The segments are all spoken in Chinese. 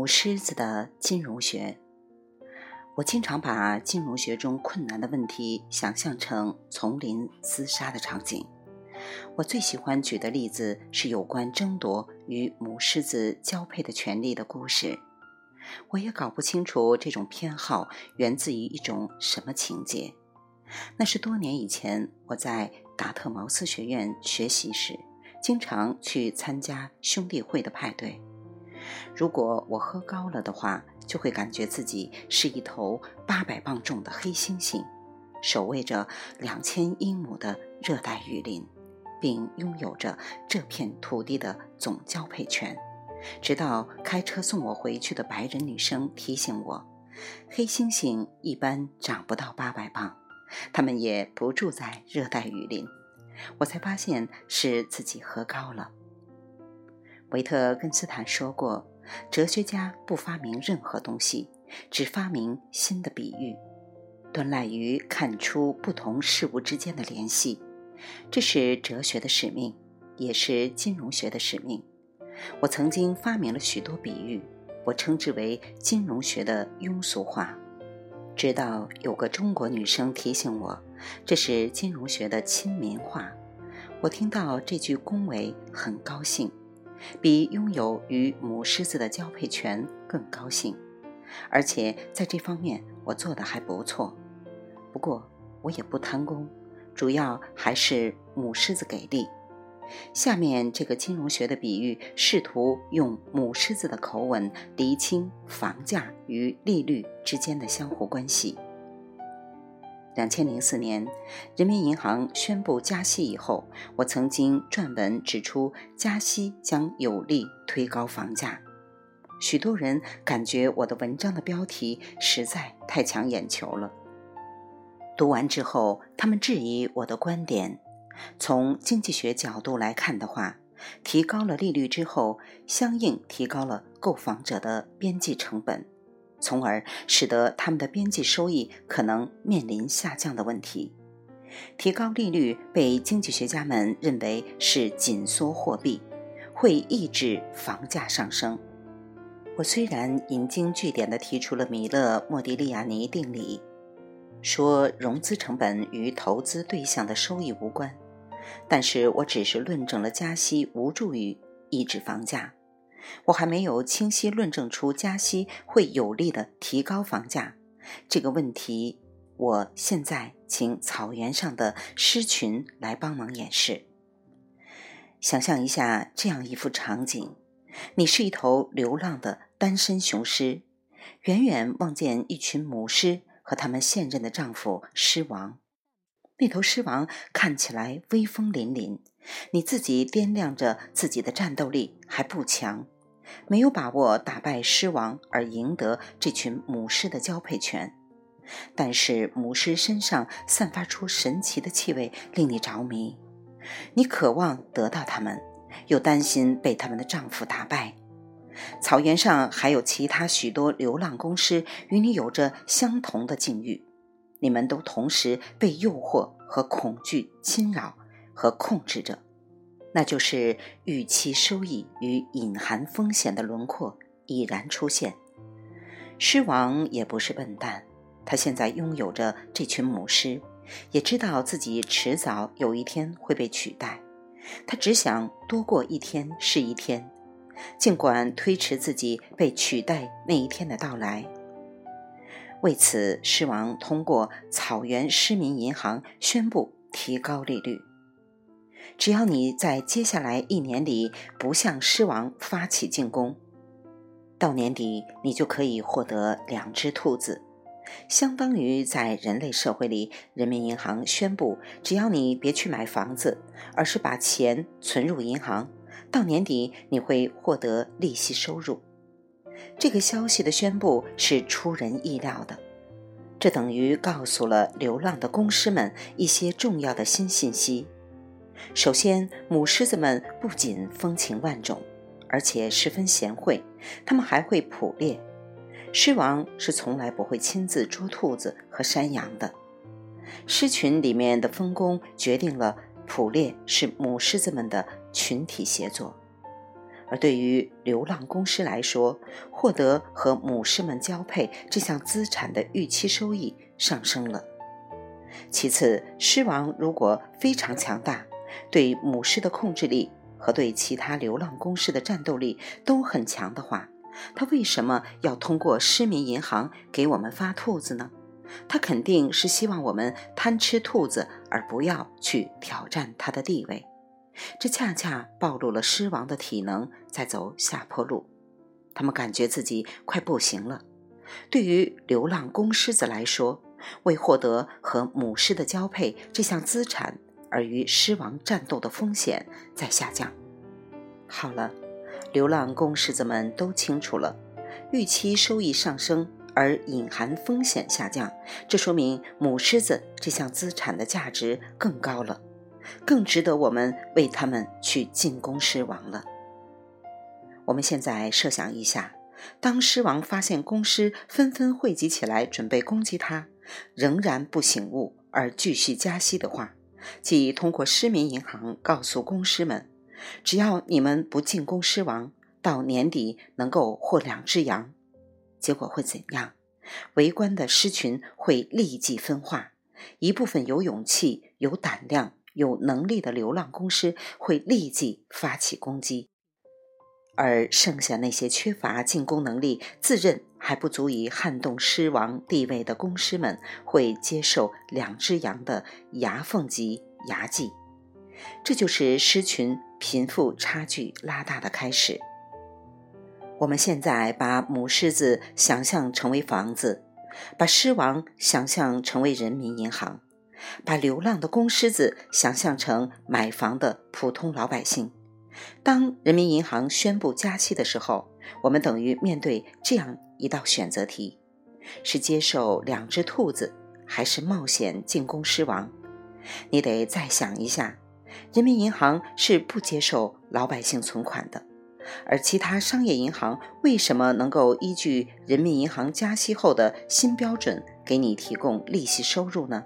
母狮子的金融学，我经常把金融学中困难的问题想象成丛林厮杀的场景。我最喜欢举的例子是有关争夺与母狮子交配的权利的故事。我也搞不清楚这种偏好源自于一种什么情节。那是多年以前我在达特茅斯学院学习时，经常去参加兄弟会的派对。如果我喝高了的话，就会感觉自己是一头八百磅重的黑猩猩，守卫着两千英亩的热带雨林，并拥有着这片土地的总交配权。直到开车送我回去的白人女生提醒我，黑猩猩一般长不到八百磅，它们也不住在热带雨林，我才发现是自己喝高了。维特根斯坦说过：“哲学家不发明任何东西，只发明新的比喻，端赖于看出不同事物之间的联系。这是哲学的使命，也是金融学的使命。我曾经发明了许多比喻，我称之为金融学的庸俗化。直到有个中国女生提醒我，这是金融学的亲民化。我听到这句恭维，很高兴。”比拥有与母狮子的交配权更高兴，而且在这方面我做的还不错。不过我也不贪功，主要还是母狮子给力。下面这个金融学的比喻，试图用母狮子的口吻厘清房价与利率之间的相互关系。两千零四年，人民银行宣布加息以后，我曾经撰文指出，加息将有力推高房价。许多人感觉我的文章的标题实在太抢眼球了。读完之后，他们质疑我的观点。从经济学角度来看的话，提高了利率之后，相应提高了购房者的边际成本。从而使得他们的边际收益可能面临下降的问题。提高利率被经济学家们认为是紧缩货币，会抑制房价上升。我虽然引经据典地提出了米勒莫迪利亚尼定理，说融资成本与投资对象的收益无关，但是我只是论证了加息无助于抑制房价。我还没有清晰论证出加息会有力的提高房价这个问题。我现在请草原上的狮群来帮忙演示。想象一下这样一幅场景：你是一头流浪的单身雄狮，远远望见一群母狮和他们现任的丈夫狮王。那头狮王看起来威风凛凛。你自己掂量着自己的战斗力还不强，没有把握打败狮王而赢得这群母狮的交配权。但是母狮身上散发出神奇的气味，令你着迷。你渴望得到它们，又担心被他们的丈夫打败。草原上还有其他许多流浪公狮，与你有着相同的境遇。你们都同时被诱惑和恐惧侵扰。和控制着，那就是预期收益与隐含风险的轮廓已然出现。狮王也不是笨蛋，他现在拥有着这群母狮，也知道自己迟早有一天会被取代。他只想多过一天是一天，尽管推迟自己被取代那一天的到来。为此，狮王通过草原狮民银行宣布提高利率。只要你在接下来一年里不向狮王发起进攻，到年底你就可以获得两只兔子，相当于在人类社会里，人民银行宣布：只要你别去买房子，而是把钱存入银行，到年底你会获得利息收入。这个消息的宣布是出人意料的，这等于告诉了流浪的公狮们一些重要的新信息。首先，母狮子们不仅风情万种，而且十分贤惠，它们还会捕猎。狮王是从来不会亲自捉兔子和山羊的。狮群里面的分工决定了捕猎是母狮子们的群体协作。而对于流浪公狮来说，获得和母狮们交配这项资产的预期收益上升了。其次，狮王如果非常强大，对母狮的控制力和对其他流浪公狮的战斗力都很强的话，他为什么要通过狮民银行给我们发兔子呢？他肯定是希望我们贪吃兔子，而不要去挑战他的地位。这恰恰暴露了狮王的体能在走下坡路，他们感觉自己快不行了。对于流浪公狮子来说，为获得和母狮的交配这项资产而与狮王战斗的风险在下降。好了，流浪公狮子们都清楚了，预期收益上升而隐含风险下降，这说明母狮子这项资产的价值更高了。更值得我们为他们去进攻狮王了。我们现在设想一下，当狮王发现公狮纷纷汇集起来准备攻击他，仍然不醒悟而继续加息的话，即通过狮民银行告诉公狮们，只要你们不进攻狮王，到年底能够获两只羊，结果会怎样？围观的狮群会立即分化，一部分有勇气、有胆量。有能力的流浪公狮会立即发起攻击，而剩下那些缺乏进攻能力、自认还不足以撼动狮王地位的公狮们，会接受两只羊的牙缝级牙祭。这就是狮群贫富差距拉大的开始。我们现在把母狮子想象成为房子，把狮王想象成为人民银行。把流浪的公狮子想象成买房的普通老百姓。当人民银行宣布加息的时候，我们等于面对这样一道选择题：是接受两只兔子，还是冒险进攻狮王？你得再想一下，人民银行是不接受老百姓存款的，而其他商业银行为什么能够依据人民银行加息后的新标准给你提供利息收入呢？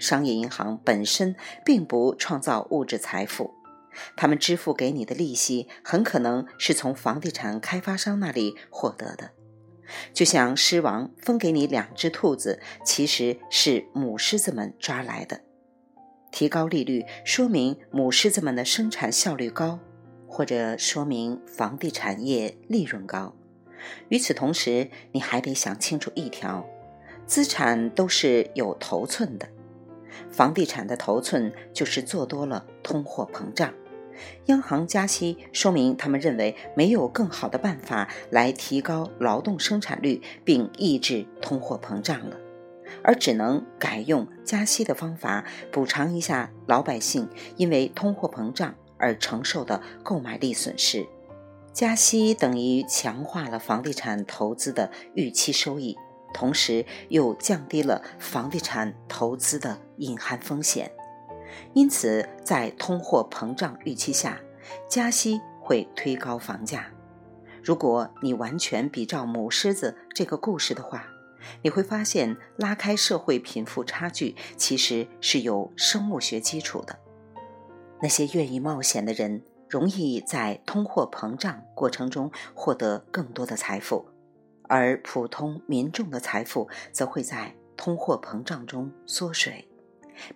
商业银行本身并不创造物质财富，他们支付给你的利息很可能是从房地产开发商那里获得的。就像狮王分给你两只兔子，其实是母狮子们抓来的。提高利率说明母狮子们的生产效率高，或者说明房地产业利润高。与此同时，你还得想清楚一条：资产都是有头寸的。房地产的头寸就是做多了通货膨胀，央行加息说明他们认为没有更好的办法来提高劳动生产率并抑制通货膨胀了，而只能改用加息的方法补偿一下老百姓因为通货膨胀而承受的购买力损失。加息等于强化了房地产投资的预期收益。同时又降低了房地产投资的隐含风险，因此在通货膨胀预期下，加息会推高房价。如果你完全比照母狮子这个故事的话，你会发现拉开社会贫富差距其实是有生物学基础的。那些愿意冒险的人，容易在通货膨胀过程中获得更多的财富。而普通民众的财富则会在通货膨胀中缩水。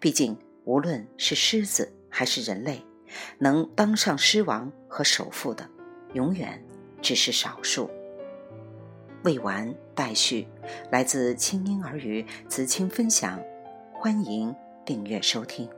毕竟，无论是狮子还是人类，能当上狮王和首富的，永远只是少数。未完待续，来自清音儿语子青分享，欢迎订阅收听。